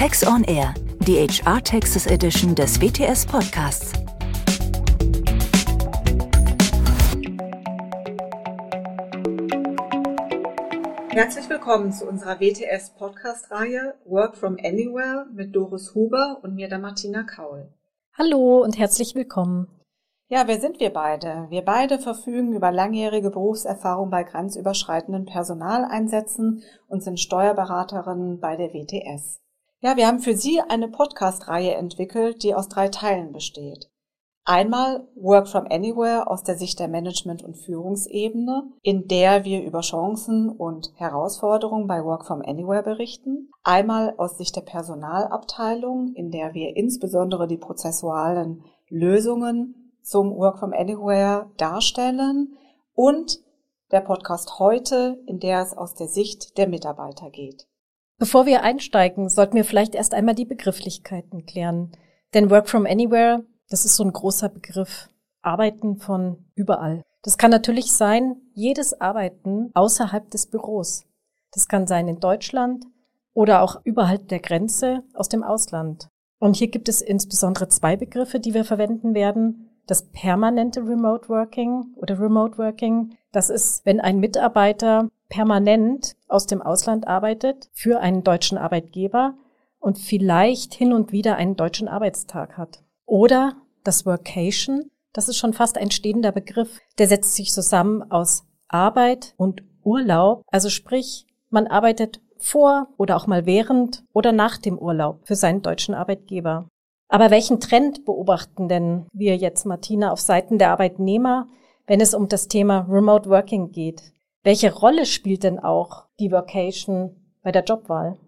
Tax on Air, die HR Texas Edition des WTS Podcasts. Herzlich willkommen zu unserer WTS Podcast-Reihe Work from Anywhere mit Doris Huber und mir der Martina Kaul. Hallo und herzlich willkommen. Ja, wer sind wir beide? Wir beide verfügen über langjährige Berufserfahrung bei grenzüberschreitenden Personaleinsätzen und sind Steuerberaterinnen bei der WTS. Ja, wir haben für Sie eine Podcast-Reihe entwickelt, die aus drei Teilen besteht. Einmal Work from Anywhere aus der Sicht der Management- und Führungsebene, in der wir über Chancen und Herausforderungen bei Work from Anywhere berichten. Einmal aus Sicht der Personalabteilung, in der wir insbesondere die prozessualen Lösungen zum Work from Anywhere darstellen und der Podcast heute, in der es aus der Sicht der Mitarbeiter geht. Bevor wir einsteigen, sollten wir vielleicht erst einmal die Begrifflichkeiten klären. Denn Work from Anywhere, das ist so ein großer Begriff. Arbeiten von überall. Das kann natürlich sein, jedes Arbeiten außerhalb des Büros. Das kann sein in Deutschland oder auch überhalb der Grenze aus dem Ausland. Und hier gibt es insbesondere zwei Begriffe, die wir verwenden werden das permanente Remote Working oder Remote Working. Das ist, wenn ein Mitarbeiter permanent aus dem Ausland arbeitet für einen deutschen Arbeitgeber und vielleicht hin und wieder einen deutschen Arbeitstag hat. Oder das Workation, das ist schon fast ein stehender Begriff. Der setzt sich zusammen aus Arbeit und Urlaub. Also sprich, man arbeitet vor oder auch mal während oder nach dem Urlaub für seinen deutschen Arbeitgeber. Aber welchen Trend beobachten denn wir jetzt, Martina, auf Seiten der Arbeitnehmer, wenn es um das Thema Remote Working geht? Welche Rolle spielt denn auch die Vocation bei der Jobwahl?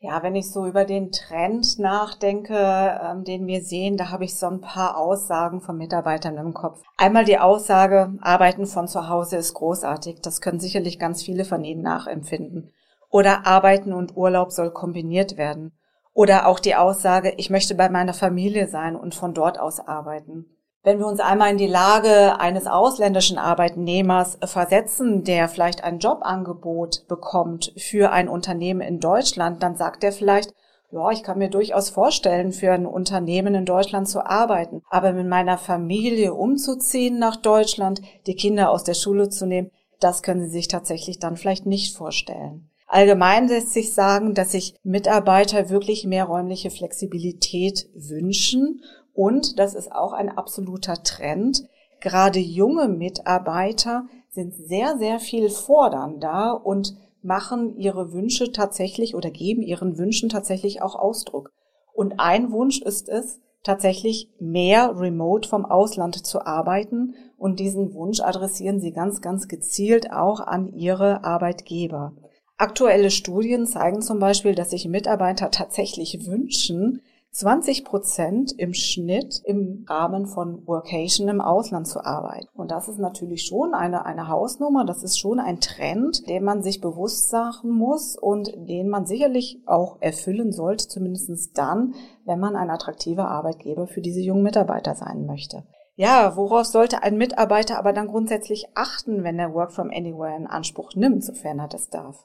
Ja, wenn ich so über den Trend nachdenke, ähm, den wir sehen, da habe ich so ein paar Aussagen von Mitarbeitern im Kopf. Einmal die Aussage, Arbeiten von zu Hause ist großartig. Das können sicherlich ganz viele von Ihnen nachempfinden. Oder Arbeiten und Urlaub soll kombiniert werden. Oder auch die Aussage, ich möchte bei meiner Familie sein und von dort aus arbeiten. Wenn wir uns einmal in die Lage eines ausländischen Arbeitnehmers versetzen, der vielleicht ein Jobangebot bekommt für ein Unternehmen in Deutschland, dann sagt er vielleicht, ja, ich kann mir durchaus vorstellen, für ein Unternehmen in Deutschland zu arbeiten. Aber mit meiner Familie umzuziehen nach Deutschland, die Kinder aus der Schule zu nehmen, das können Sie sich tatsächlich dann vielleicht nicht vorstellen. Allgemein lässt sich sagen, dass sich Mitarbeiter wirklich mehr räumliche Flexibilität wünschen und das ist auch ein absoluter Trend. Gerade junge Mitarbeiter sind sehr, sehr viel fordernder und machen ihre Wünsche tatsächlich oder geben ihren Wünschen tatsächlich auch Ausdruck. Und ein Wunsch ist es, tatsächlich mehr remote vom Ausland zu arbeiten. Und diesen Wunsch adressieren sie ganz, ganz gezielt auch an ihre Arbeitgeber. Aktuelle Studien zeigen zum Beispiel, dass sich Mitarbeiter tatsächlich wünschen, 20 Prozent im Schnitt im Rahmen von Workation im Ausland zu arbeiten. Und das ist natürlich schon eine, eine Hausnummer, das ist schon ein Trend, den man sich bewusst sagen muss und den man sicherlich auch erfüllen sollte, zumindest dann, wenn man ein attraktiver Arbeitgeber für diese jungen Mitarbeiter sein möchte. Ja, worauf sollte ein Mitarbeiter aber dann grundsätzlich achten, wenn er Work from Anywhere in Anspruch nimmt, sofern er das darf?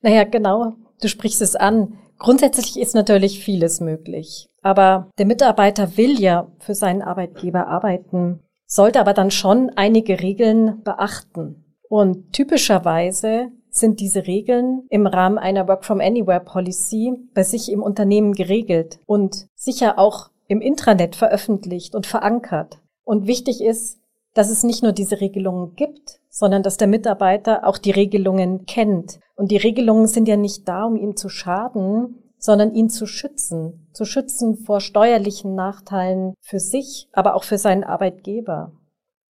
Naja, genau, du sprichst es an. Grundsätzlich ist natürlich vieles möglich. Aber der Mitarbeiter will ja für seinen Arbeitgeber arbeiten, sollte aber dann schon einige Regeln beachten. Und typischerweise sind diese Regeln im Rahmen einer Work from Anywhere Policy bei sich im Unternehmen geregelt und sicher auch im Intranet veröffentlicht und verankert. Und wichtig ist, dass es nicht nur diese Regelungen gibt, sondern dass der Mitarbeiter auch die Regelungen kennt. Und die Regelungen sind ja nicht da, um ihm zu schaden, sondern ihn zu schützen, zu schützen vor steuerlichen Nachteilen für sich, aber auch für seinen Arbeitgeber.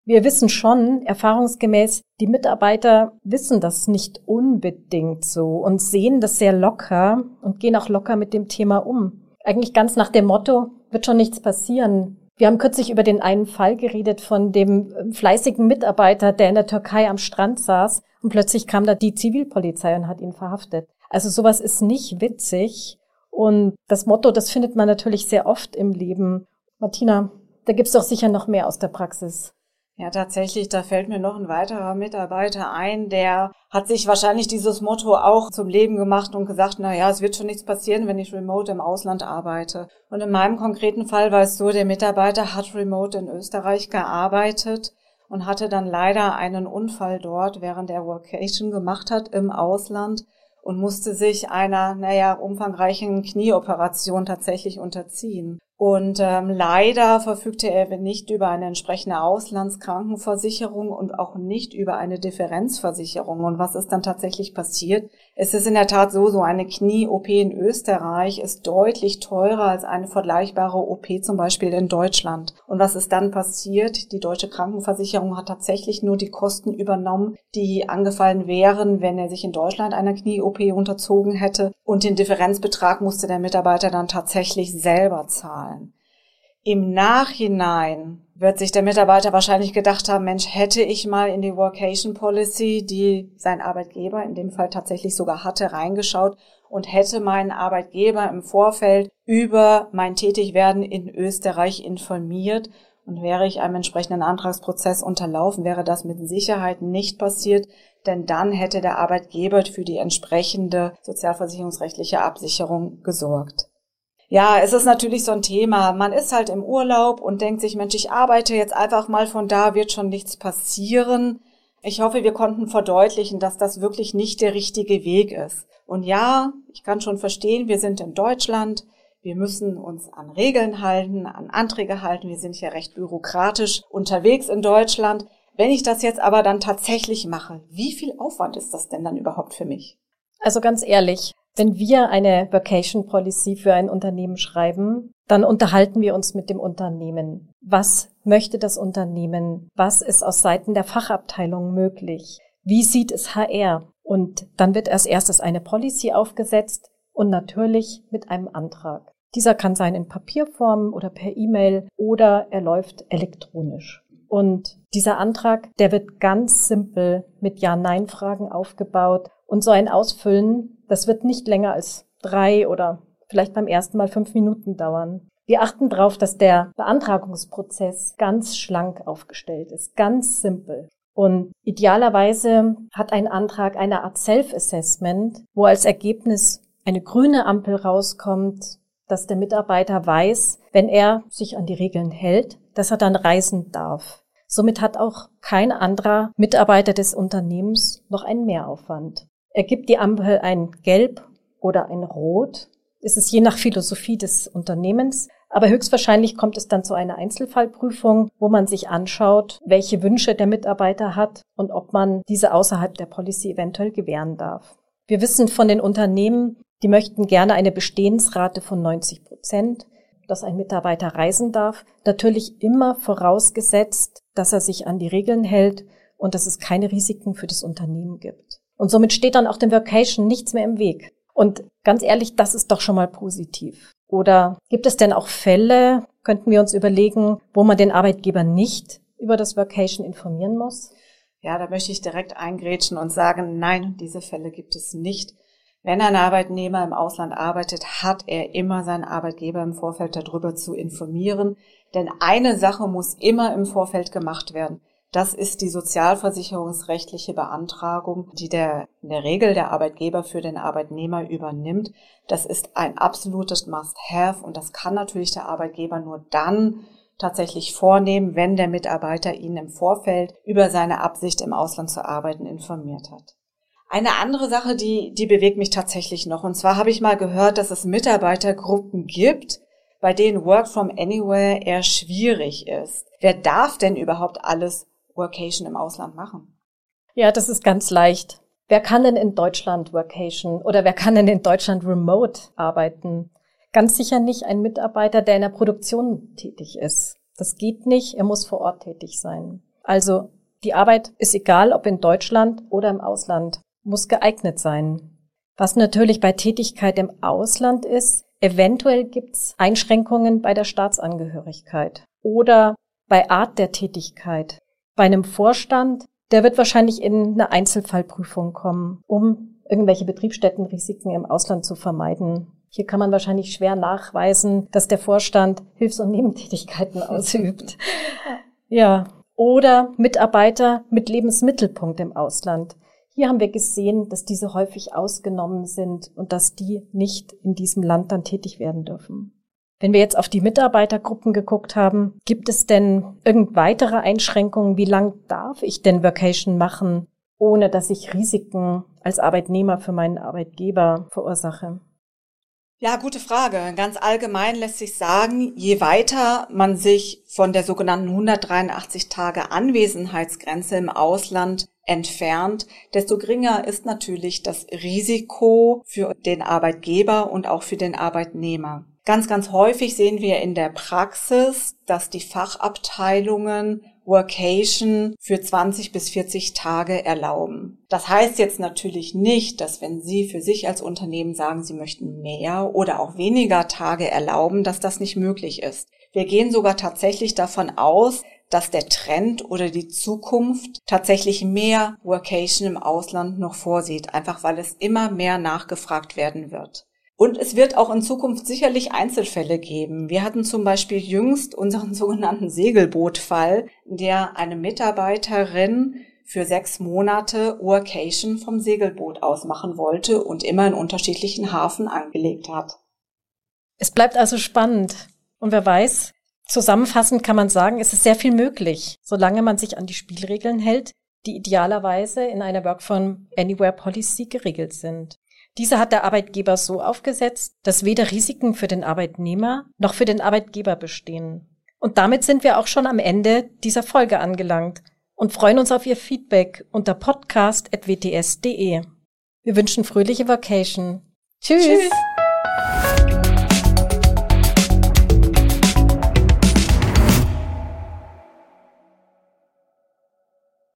Wir wissen schon, erfahrungsgemäß, die Mitarbeiter wissen das nicht unbedingt so und sehen das sehr locker und gehen auch locker mit dem Thema um. Eigentlich ganz nach dem Motto, wird schon nichts passieren. Wir haben kürzlich über den einen Fall geredet von dem äh, fleißigen Mitarbeiter, der in der Türkei am Strand saß und plötzlich kam da die Zivilpolizei und hat ihn verhaftet. Also sowas ist nicht witzig. Und das Motto, das findet man natürlich sehr oft im Leben. Martina, da gibt's doch sicher noch mehr aus der Praxis. Ja, tatsächlich, da fällt mir noch ein weiterer Mitarbeiter ein, der hat sich wahrscheinlich dieses Motto auch zum Leben gemacht und gesagt, na ja, es wird schon nichts passieren, wenn ich remote im Ausland arbeite. Und in meinem konkreten Fall war es so, der Mitarbeiter hat remote in Österreich gearbeitet und hatte dann leider einen Unfall dort, während er Workation gemacht hat im Ausland und musste sich einer, naja, umfangreichen Knieoperation tatsächlich unterziehen. Und ähm, leider verfügte er nicht über eine entsprechende Auslandskrankenversicherung und auch nicht über eine Differenzversicherung. Und was ist dann tatsächlich passiert? Es ist in der Tat so, so eine Knie-OP in Österreich ist deutlich teurer als eine vergleichbare OP zum Beispiel in Deutschland. Und was ist dann passiert? Die deutsche Krankenversicherung hat tatsächlich nur die Kosten übernommen, die angefallen wären, wenn er sich in Deutschland einer Knie-OP unterzogen hätte. Und den Differenzbetrag musste der Mitarbeiter dann tatsächlich selber zahlen. Im Nachhinein wird sich der Mitarbeiter wahrscheinlich gedacht haben, Mensch, hätte ich mal in die Workation Policy, die sein Arbeitgeber in dem Fall tatsächlich sogar hatte, reingeschaut und hätte meinen Arbeitgeber im Vorfeld über mein Tätigwerden in Österreich informiert und wäre ich einem entsprechenden Antragsprozess unterlaufen, wäre das mit Sicherheit nicht passiert, denn dann hätte der Arbeitgeber für die entsprechende sozialversicherungsrechtliche Absicherung gesorgt. Ja, es ist natürlich so ein Thema. Man ist halt im Urlaub und denkt sich, Mensch, ich arbeite jetzt einfach mal von da, wird schon nichts passieren. Ich hoffe, wir konnten verdeutlichen, dass das wirklich nicht der richtige Weg ist. Und ja, ich kann schon verstehen, wir sind in Deutschland. Wir müssen uns an Regeln halten, an Anträge halten. Wir sind ja recht bürokratisch unterwegs in Deutschland. Wenn ich das jetzt aber dann tatsächlich mache, wie viel Aufwand ist das denn dann überhaupt für mich? Also ganz ehrlich, wenn wir eine Vacation Policy für ein Unternehmen schreiben, dann unterhalten wir uns mit dem Unternehmen. Was möchte das Unternehmen? Was ist aus Seiten der Fachabteilung möglich? Wie sieht es HR? Und dann wird als erstes eine Policy aufgesetzt und natürlich mit einem Antrag. Dieser kann sein in Papierform oder per E-Mail oder er läuft elektronisch. Und dieser Antrag, der wird ganz simpel mit Ja-Nein-Fragen aufgebaut und so ein Ausfüllen das wird nicht länger als drei oder vielleicht beim ersten Mal fünf Minuten dauern. Wir achten darauf, dass der Beantragungsprozess ganz schlank aufgestellt ist, ganz simpel. Und idealerweise hat ein Antrag eine Art Self-Assessment, wo als Ergebnis eine grüne Ampel rauskommt, dass der Mitarbeiter weiß, wenn er sich an die Regeln hält, dass er dann reisen darf. Somit hat auch kein anderer Mitarbeiter des Unternehmens noch einen Mehraufwand. Ergibt die Ampel ein Gelb oder ein Rot? Ist es je nach Philosophie des Unternehmens. Aber höchstwahrscheinlich kommt es dann zu einer Einzelfallprüfung, wo man sich anschaut, welche Wünsche der Mitarbeiter hat und ob man diese außerhalb der Policy eventuell gewähren darf. Wir wissen von den Unternehmen, die möchten gerne eine Bestehensrate von 90 Prozent, dass ein Mitarbeiter reisen darf. Natürlich immer vorausgesetzt, dass er sich an die Regeln hält und dass es keine Risiken für das Unternehmen gibt. Und somit steht dann auch dem Workation nichts mehr im Weg. Und ganz ehrlich, das ist doch schon mal positiv. Oder gibt es denn auch Fälle, könnten wir uns überlegen, wo man den Arbeitgeber nicht über das Workation informieren muss? Ja, da möchte ich direkt eingrätschen und sagen, nein, diese Fälle gibt es nicht. Wenn ein Arbeitnehmer im Ausland arbeitet, hat er immer seinen Arbeitgeber im Vorfeld darüber zu informieren. Denn eine Sache muss immer im Vorfeld gemacht werden. Das ist die sozialversicherungsrechtliche Beantragung, die der, in der Regel der Arbeitgeber für den Arbeitnehmer übernimmt. Das ist ein absolutes Must-Have und das kann natürlich der Arbeitgeber nur dann tatsächlich vornehmen, wenn der Mitarbeiter ihn im Vorfeld über seine Absicht im Ausland zu arbeiten informiert hat. Eine andere Sache, die, die bewegt mich tatsächlich noch. Und zwar habe ich mal gehört, dass es Mitarbeitergruppen gibt, bei denen Work from Anywhere eher schwierig ist. Wer darf denn überhaupt alles Workation im Ausland machen? Ja, das ist ganz leicht. Wer kann denn in Deutschland Workation oder wer kann denn in Deutschland remote arbeiten? Ganz sicher nicht ein Mitarbeiter, der in der Produktion tätig ist. Das geht nicht, er muss vor Ort tätig sein. Also die Arbeit ist egal, ob in Deutschland oder im Ausland, muss geeignet sein. Was natürlich bei Tätigkeit im Ausland ist, eventuell gibt's Einschränkungen bei der Staatsangehörigkeit oder bei Art der Tätigkeit bei einem Vorstand, der wird wahrscheinlich in eine Einzelfallprüfung kommen, um irgendwelche Betriebsstättenrisiken im Ausland zu vermeiden. Hier kann man wahrscheinlich schwer nachweisen, dass der Vorstand Hilfs- und Nebentätigkeiten ausübt. Ja. oder Mitarbeiter mit Lebensmittelpunkt im Ausland. Hier haben wir gesehen, dass diese häufig ausgenommen sind und dass die nicht in diesem Land dann tätig werden dürfen. Wenn wir jetzt auf die Mitarbeitergruppen geguckt haben, gibt es denn irgend weitere Einschränkungen? Wie lang darf ich denn Vacation machen, ohne dass ich Risiken als Arbeitnehmer für meinen Arbeitgeber verursache? Ja, gute Frage. Ganz allgemein lässt sich sagen, je weiter man sich von der sogenannten 183 Tage Anwesenheitsgrenze im Ausland entfernt, desto geringer ist natürlich das Risiko für den Arbeitgeber und auch für den Arbeitnehmer. Ganz, ganz häufig sehen wir in der Praxis, dass die Fachabteilungen Workation für 20 bis 40 Tage erlauben. Das heißt jetzt natürlich nicht, dass wenn Sie für sich als Unternehmen sagen, Sie möchten mehr oder auch weniger Tage erlauben, dass das nicht möglich ist. Wir gehen sogar tatsächlich davon aus, dass der Trend oder die Zukunft tatsächlich mehr Workation im Ausland noch vorsieht, einfach weil es immer mehr nachgefragt werden wird. Und es wird auch in Zukunft sicherlich Einzelfälle geben. Wir hatten zum Beispiel jüngst unseren sogenannten Segelbootfall, der eine Mitarbeiterin für sechs Monate Workation vom Segelboot aus machen wollte und immer in unterschiedlichen Hafen angelegt hat. Es bleibt also spannend. Und wer weiß, zusammenfassend kann man sagen, es ist sehr viel möglich, solange man sich an die Spielregeln hält, die idealerweise in einer Work from Anywhere Policy geregelt sind. Diese hat der Arbeitgeber so aufgesetzt, dass weder Risiken für den Arbeitnehmer noch für den Arbeitgeber bestehen. Und damit sind wir auch schon am Ende dieser Folge angelangt und freuen uns auf Ihr Feedback unter podcast.wts.de. Wir wünschen fröhliche Vacation. Tschüss. Tschüss.